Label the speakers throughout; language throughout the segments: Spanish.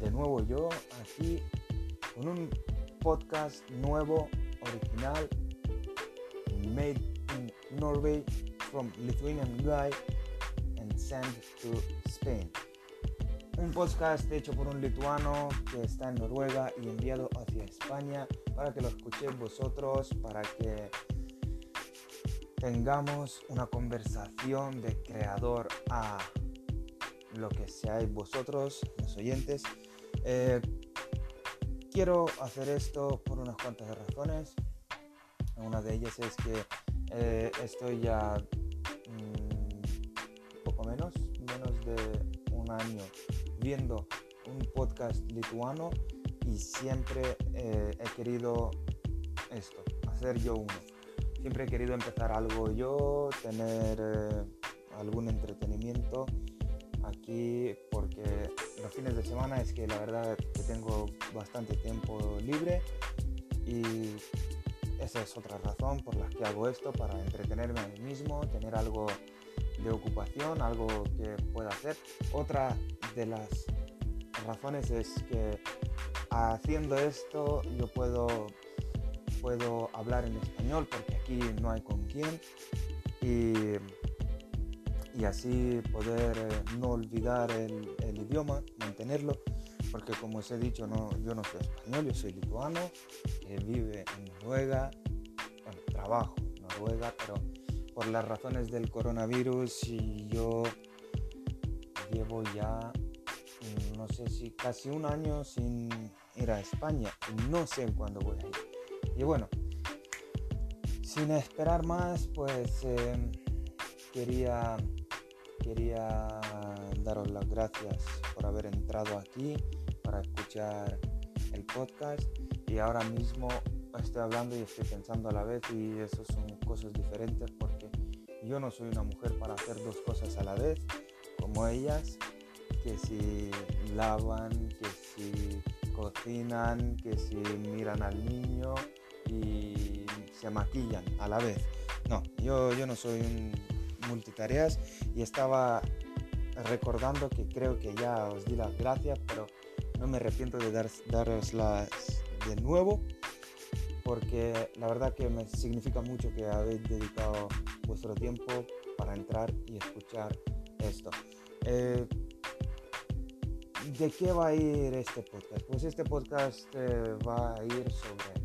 Speaker 1: de nuevo yo aquí con un podcast nuevo, original, made in Norway from Lithuanian guy and sent to Spain. Un podcast hecho por un lituano que está en Noruega y enviado hacia España para que lo escuchéis vosotros, para que tengamos una conversación de creador a lo que seáis vosotros, los oyentes. Eh, quiero hacer esto por unas cuantas razones. Una de ellas es que eh, estoy ya mm, poco menos, menos de un año viendo un podcast lituano y siempre eh, he querido esto, hacer yo uno. Siempre he querido empezar algo yo, tener algún entretenimiento aquí porque fines de semana es que la verdad que tengo bastante tiempo libre y esa es otra razón por la que hago esto, para entretenerme a mí mismo, tener algo de ocupación, algo que pueda hacer. Otra de las razones es que haciendo esto yo puedo, puedo hablar en español porque aquí no hay con quién y y así poder eh, no olvidar el, idioma, mantenerlo, porque como os he dicho, no, yo no soy español, yo soy lituano, que vive en Noruega, bueno, trabajo en Noruega, pero por las razones del coronavirus y yo llevo ya, mm, no sé si casi un año sin ir a España no sé cuándo voy a ir. Y bueno, sin esperar más, pues eh, quería quería daros las gracias por haber entrado aquí para escuchar el podcast y ahora mismo estoy hablando y estoy pensando a la vez y eso son cosas diferentes porque yo no soy una mujer para hacer dos cosas a la vez como ellas que si lavan, que si cocinan, que si miran al niño y se maquillan a la vez. No, yo, yo no soy un multitareas y estaba recordando que creo que ya os di las gracias, pero no me arrepiento de dar, daroslas de nuevo porque la verdad que me significa mucho que habéis dedicado vuestro tiempo para entrar y escuchar esto. Eh, ¿De qué va a ir este podcast? Pues este podcast eh, va a ir sobre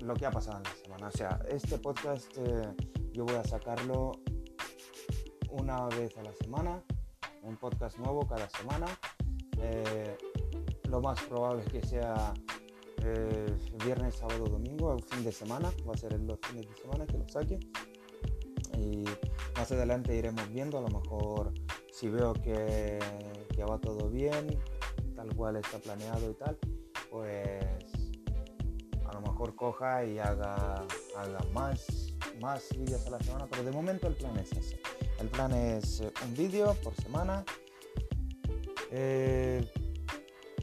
Speaker 1: lo que ha pasado en la semana. O sea, este podcast eh, yo voy a sacarlo una vez a la semana, un podcast nuevo cada semana. Eh, lo más probable es que sea eh, viernes, sábado, domingo, el fin de semana, va a ser el los fines de semana que lo saque. Y más adelante iremos viendo, a lo mejor si veo que, que va todo bien, tal cual está planeado y tal, pues a lo mejor coja y haga, haga más, más vídeos a la semana, pero de momento el plan es ese. El plan es eh, un vídeo por semana, eh,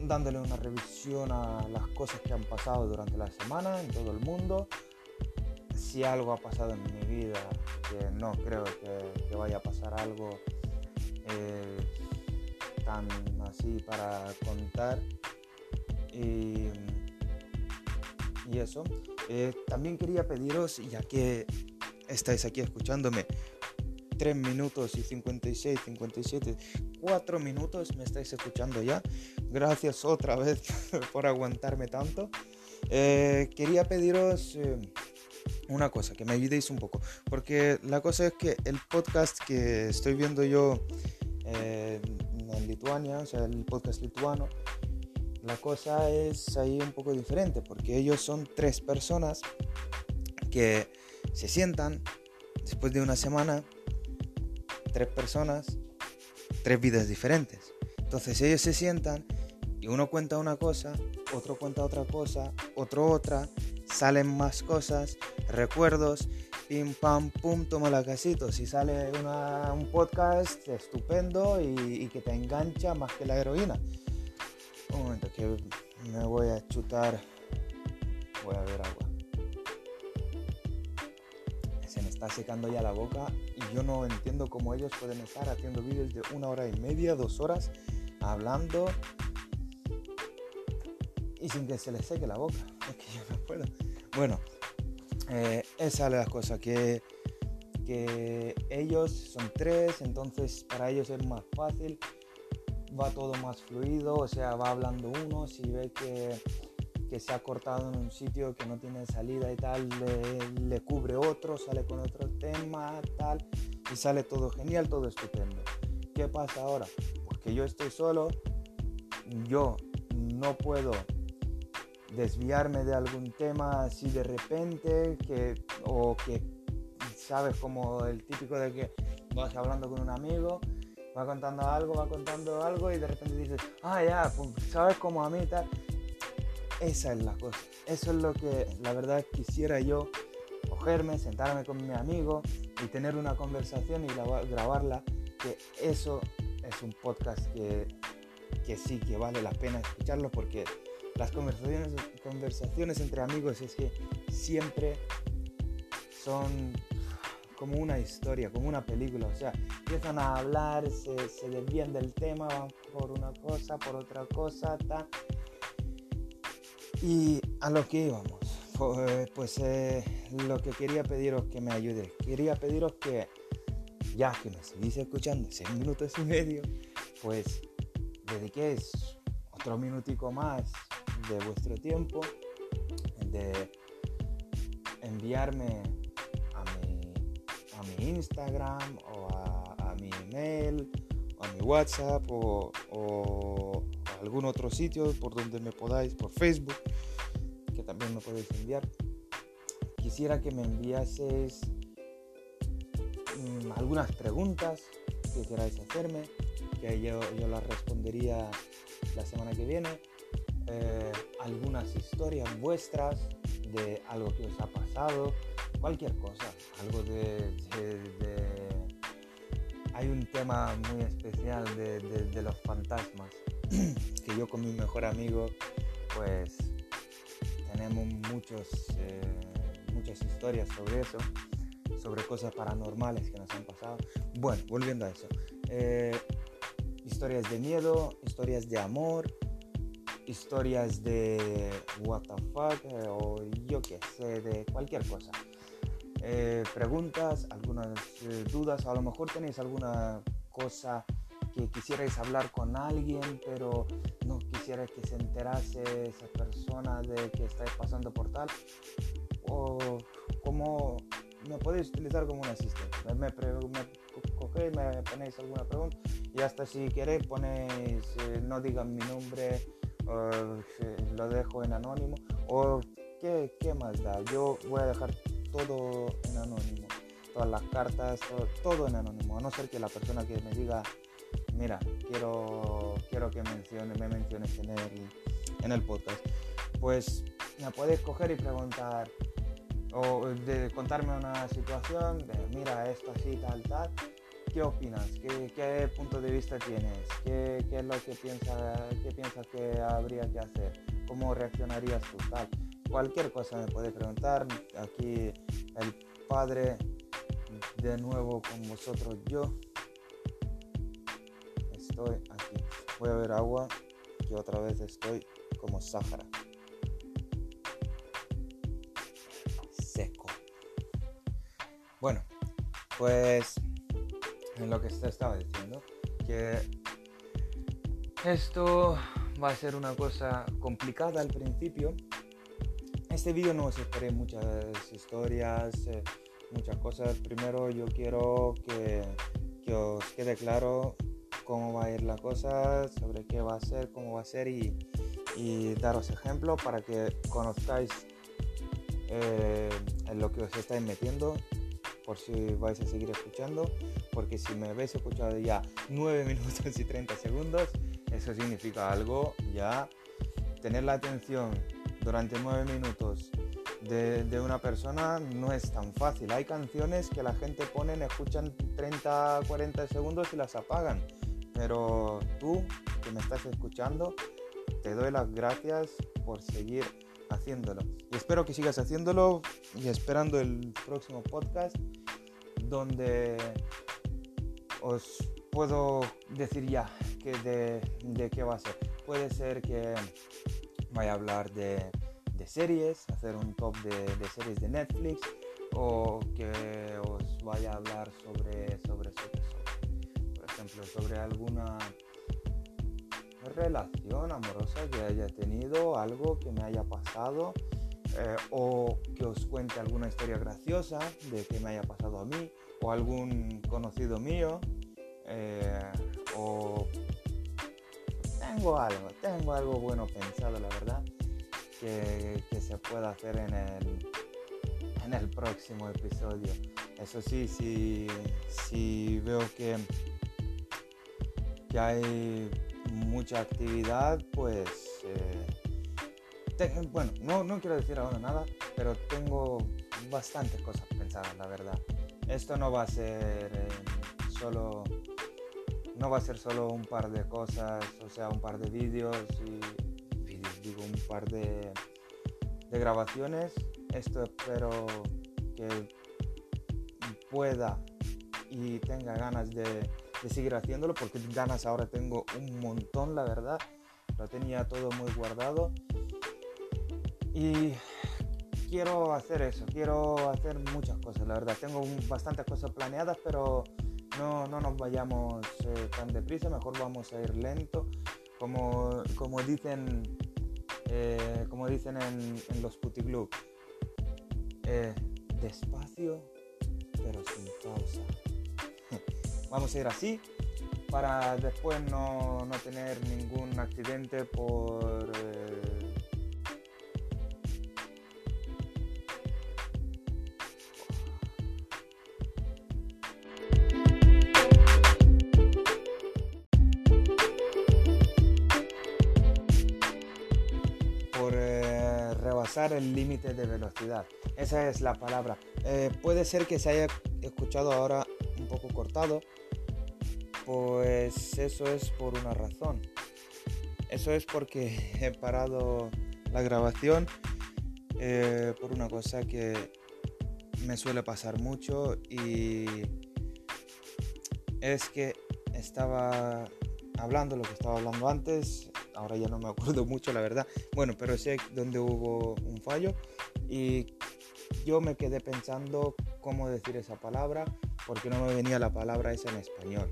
Speaker 1: dándole una revisión a las cosas que han pasado durante la semana en todo el mundo. Si algo ha pasado en mi vida, que no creo que, vaya a pasar algo eh, tan así para contar. Y, eso. También quería pediros, ya que estáis aquí escuchándome, 3 minutos y 56, 57, 4 minutos me estáis escuchando ya. Gracias otra vez por aguantarme tanto. Eh, quería pediros eh, una cosa, que me ayudéis un poco, porque la cosa es que el podcast que estoy viendo yo eh, en Lituania, o sea, el podcast lituano, la cosa es ahí un poco diferente, porque ellos son tres personas que se sientan después de una semana tres personas, tres vidas diferentes. Entonces ellos se sientan y uno cuenta una cosa, otro cuenta otra cosa, otro otra, salen más cosas, recuerdos, pim pam pum, toma la casito. Si sale un podcast estupendo y, y, que te engancha más que la heroína. Un momento que me voy a chutar, voy a ver agua secando ya la boca y yo no entiendo cómo ellos pueden estar haciendo vídeos de una hora y media, dos horas, hablando y sin que se les seque la boca. Es que yo no puedo. Bueno, eh, esa es la cosa, que, que ellos son tres, entonces para ellos es más fácil, va todo más fluido, o sea, va hablando uno, si ve que, que se ha cortado en un sitio que no tiene salida y tal, le, le cubre otro, sale con otro tema, tal, y sale todo genial, todo estupendo. ¿Qué pasa ahora? Pues que yo estoy solo, yo no puedo desviarme de algún tema así de repente, que, o que sabes como el típico de que vas hablando con un amigo, va contando algo, va contando algo y de repente dices, ah, ya, sabes como a mí y tal. Esa es la cosa. Eso es lo que la verdad quisiera yo cogerme, sentarme con mi amigo y tener una conversación y grabarla, que eso es un podcast que, que sí, que vale la pena escucharlo porque las conversaciones, conversaciones entre amigos es que siempre son como una historia, como una película. O sea, empiezan a hablar, se, desvían del tema, van por una cosa, por otra cosa, tal. Y a lo que íbamos, pues eh, lo que quería pediros que me ayude. Quería pediros que, ya que me seguís escuchando seis minutos y medio, pues dediquéis otro minutico más de vuestro tiempo, de enviarme a mi Instagram o a, mi email o a mi WhatsApp o, o, algún otro sitio por donde me podáis, por Facebook, que también me podéis enviar. Quisiera que me enviaseis mm, algunas preguntas que queráis hacerme, que yo, yo las respondería la semana que viene eh, algunas historias vuestras de algo que os ha pasado, cualquier cosa, algo de, Hay un tema muy especial de, los fantasmas, que yo con mi mejor amigo, pues tenemos muchos, eh, muchas historias sobre eso, sobre cosas paranormales que nos han pasado. Bueno, volviendo a eso. Eh, historias de miedo, historias de amor, historias de what the fuck eh, o yo qué sé, de cualquier cosa. Eh, preguntas, algunas eh, dudas, a lo mejor tenéis alguna cosa que quisierais hablar con alguien, pero no quisiera que se enterase esa persona de que estáis pasando por tal, o como me podéis utilizar como un asistente. Me, me, cogéis, me ponéis alguna pregunta y hasta si queréis ponéis, no digan mi nombre, lo dejo en anónimo o ¿qué, ¿qué, más da. Yo voy a dejar todo en anónimo todas las cartas todo, en anónimo a no ser que la persona que me diga mira quiero quiero que mencione, me menciones en el, en el podcast pues me puedes coger y preguntar o de contarme una situación de mira esto así tal tal ¿Qué opinas? ¿Qué, punto de vista tienes? ¿Qué, es lo que piensas qué piensas que habría que hacer? ¿Cómo reaccionarías tú? Tal? Cualquier cosa me puede preguntar. Aquí el Padre de nuevo con vosotros yo. Estoy aquí. Voy a ver agua que otra vez estoy como Sahara. Seco. Bueno, pues lo que se estaba diciendo, que esto va a ser una cosa complicada al principio. Este vídeo no os esperé muchas historias, eh, muchas cosas. Primero yo quiero que, que, os quede claro cómo va a ir la cosa, sobre qué va a ser, cómo va a ser y, y daros ejemplo para que conozcáis eh, en lo que os estáis metiendo por si vais a seguir escuchando, porque si me habéis escuchado ya 9 minutos y 30 segundos, eso significa algo ya. Tener la atención durante 9 minutos de, de, una persona no es tan fácil. Hay canciones que la gente pone, escuchan 30, 40 segundos y las apagan. Pero tú que me estás escuchando, te doy las gracias por seguir haciéndolo. Y espero que sigas haciéndolo y esperando el próximo podcast donde os puedo decir ya que de, qué va a ser. Puede ser que voy a hablar de, series, hacer un top de, series de Netflix o que os vaya a hablar sobre, sobre, sobre, por ejemplo, sobre alguna relación amorosa que haya tenido, algo que me haya pasado eh, o que os cuente alguna historia graciosa de que me haya pasado a mí o algún conocido mío eh, o tengo algo, tengo algo bueno pensado la verdad que, se pueda hacer en el, en el próximo episodio. Eso sí, si, si veo que, que hay mucha actividad, pues eh, bueno, no, no quiero decir ahora nada, pero tengo bastantes cosas pensadas, la verdad. Esto no va a ser eh, solo, no va a ser solo un par de cosas, o sea, un par de vídeos y digo, un par de, de grabaciones. Esto espero que pueda y tenga ganas de seguir haciéndolo porque ganas ahora tengo un montón, la verdad. Lo tenía todo muy guardado y quiero hacer eso, quiero hacer muchas cosas, la verdad. Tengo bastantes cosas planeadas, pero no, no nos vayamos eh, tan deprisa, mejor vamos a ir lento. Como, como dicen, eh, como dicen en, los puticlub, eh, despacio, pero sin pausa. vamos a ir así para después no, no tener ningún accidente por el límite de velocidad. Esa es la palabra. Eh, puede ser que se haya escuchado ahora un poco cortado, pues eso es por una razón. Eso es porque he parado la grabación eh, por una cosa que me suele pasar mucho y es que estaba hablando lo que estaba hablando antes, ahora ya no me acuerdo mucho la verdad, bueno, pero sé dónde hubo un fallo y yo me quedé pensando cómo decir esa palabra porque no me venía la palabra esa en español.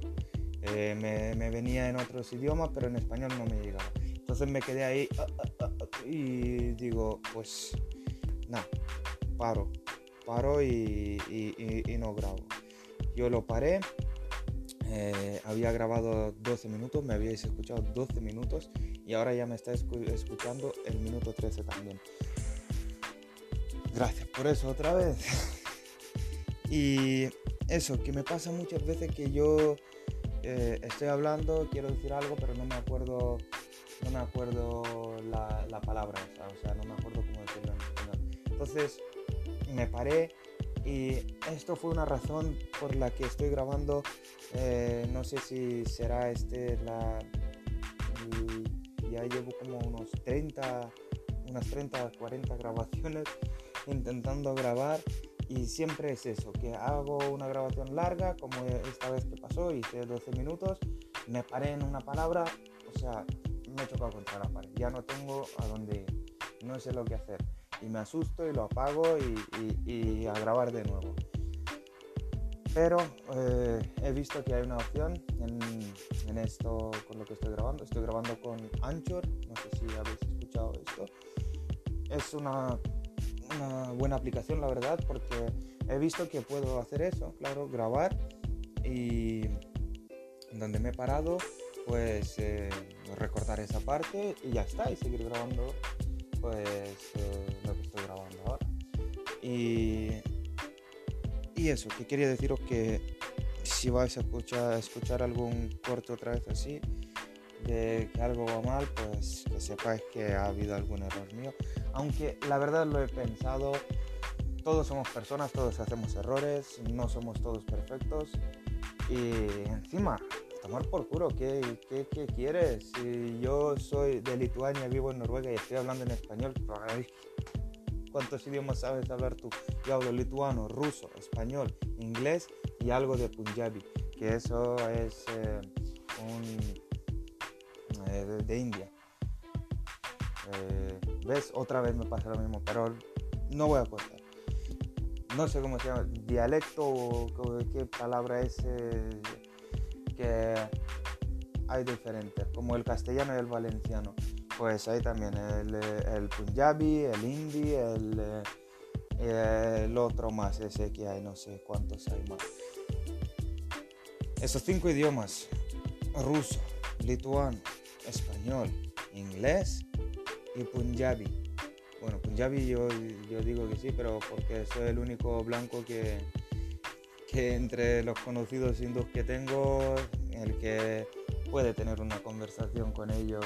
Speaker 1: Eh, me, venía en otros idiomas, pero en español no me llegaba. Entonces me quedé ahí ah, ah, ah, y digo, pues nada, paro, paro y no grabo. Yo lo paré eh, había grabado 12 minutos, me habíais escuchado 12 minutos y ahora ya me estáis escuchando el minuto 13 también. Gracias por eso otra vez. y eso, que me pasa muchas veces que yo eh, estoy hablando, quiero decir algo, pero no me acuerdo, no me acuerdo la, la palabra, o sea, no me acuerdo cómo decirlo en español. Entonces me paré y esto fue una razón por la que estoy grabando eh, no sé si será este la ya llevo como unos 30 unas 30 40 grabaciones intentando grabar y siempre es eso que hago una grabación larga como esta vez que pasó hice 12 minutos me paré en una palabra o sea me he chocado contra la pared ya no tengo a dónde ir no sé lo que hacer y me asusto y lo apago y, a grabar de nuevo. Pero eh, he visto que hay una opción en, esto con lo que estoy grabando. Estoy grabando con Anchor, no sé si habéis escuchado esto. Es una, una buena aplicación, la verdad, porque he visto que puedo hacer eso, claro, grabar y donde me he parado, pues eh, recortar esa parte y ya está, y seguir grabando pues eh, lo que estoy grabando ahora. Y, y eso, que quería deciros que si vais a escuchar, escuchar algún corte otra vez así, de que algo va mal, pues que sepáis que ha habido algún error mío. Aunque la verdad lo he pensado, todos somos personas, todos hacemos errores, no somos todos perfectos. Y encima, tomar por culo, ¿qué, qué, qué quieres? Si yo soy de Lituania, vivo en Noruega y estoy hablando en español, ¿cuántos idiomas sabes hablar tú? Yo hablo lituano, ruso, español, inglés y algo de Punjabi, que eso es eh, un, eh, de, India. Eh, ¿Ves? Otra vez me pasa lo mismo, pero no voy a cortar. No sé cómo se llama, dialecto o qué palabra es que hay diferentes, como el castellano y el valenciano. Pues hay también el, el punjabi, el hindi, el, el otro más, ese que hay, no sé cuántos hay más. Esos cinco idiomas, ruso, lituano, español, inglés y punjabi. Bueno, punjabi yo, yo digo que sí, pero porque soy el único blanco que, que entre los conocidos hindús que tengo, el que puede tener una conversación con ellos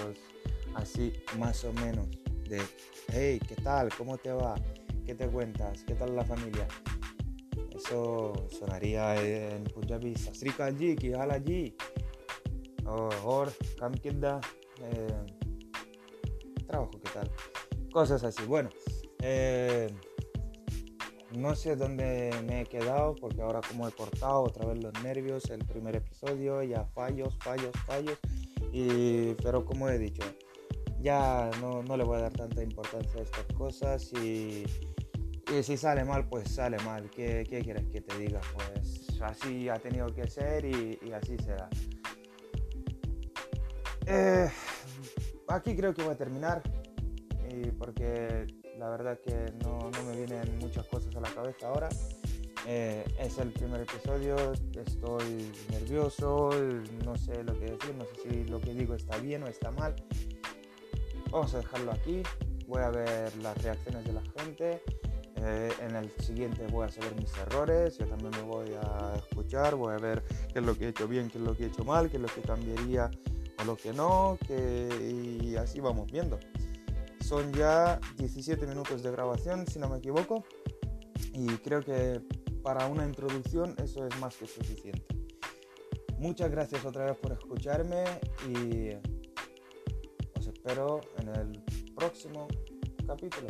Speaker 1: así más o menos de, hey, ¿qué tal? ¿Cómo te va? ¿Qué te cuentas? ¿Qué tal la familia? Eso sonaría en Punjabi, Sasrika allí, Kihal allí, o Or, Kam eh, trabajo, ¿qué tal? Cosas así. Bueno, eh, no sé dónde me he quedado porque ahora como he cortado otra vez los nervios, el primer episodio, ya fallos, fallos, fallos. Y, pero como he dicho, ya no, no, le voy a dar tanta importancia a estas cosas y, y si sale mal, pues sale mal. ¿Qué, ¿Qué, quieres que te diga? Pues así ha tenido que ser y, así será. Eh, aquí creo que voy a terminar y porque la verdad que no, no, me vienen muchas cosas a la cabeza ahora. Eh, es el primer episodio, estoy nervioso, no sé lo que decir, no sé si lo que digo está bien o está mal. Vamos a dejarlo aquí, voy a ver las reacciones de la gente. Eh, en el siguiente voy a saber mis errores, yo también me voy a escuchar, voy a ver qué es lo que he hecho bien, qué es lo que he hecho mal, qué es lo que cambiaría o lo que no, y así vamos viendo. Son ya 17 minutos de grabación, si no me equivoco, y creo que para una introducción eso es más que suficiente. Muchas gracias otra vez por escucharme y espero en el próximo capítulo,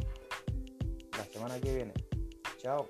Speaker 1: la semana que viene. Chao.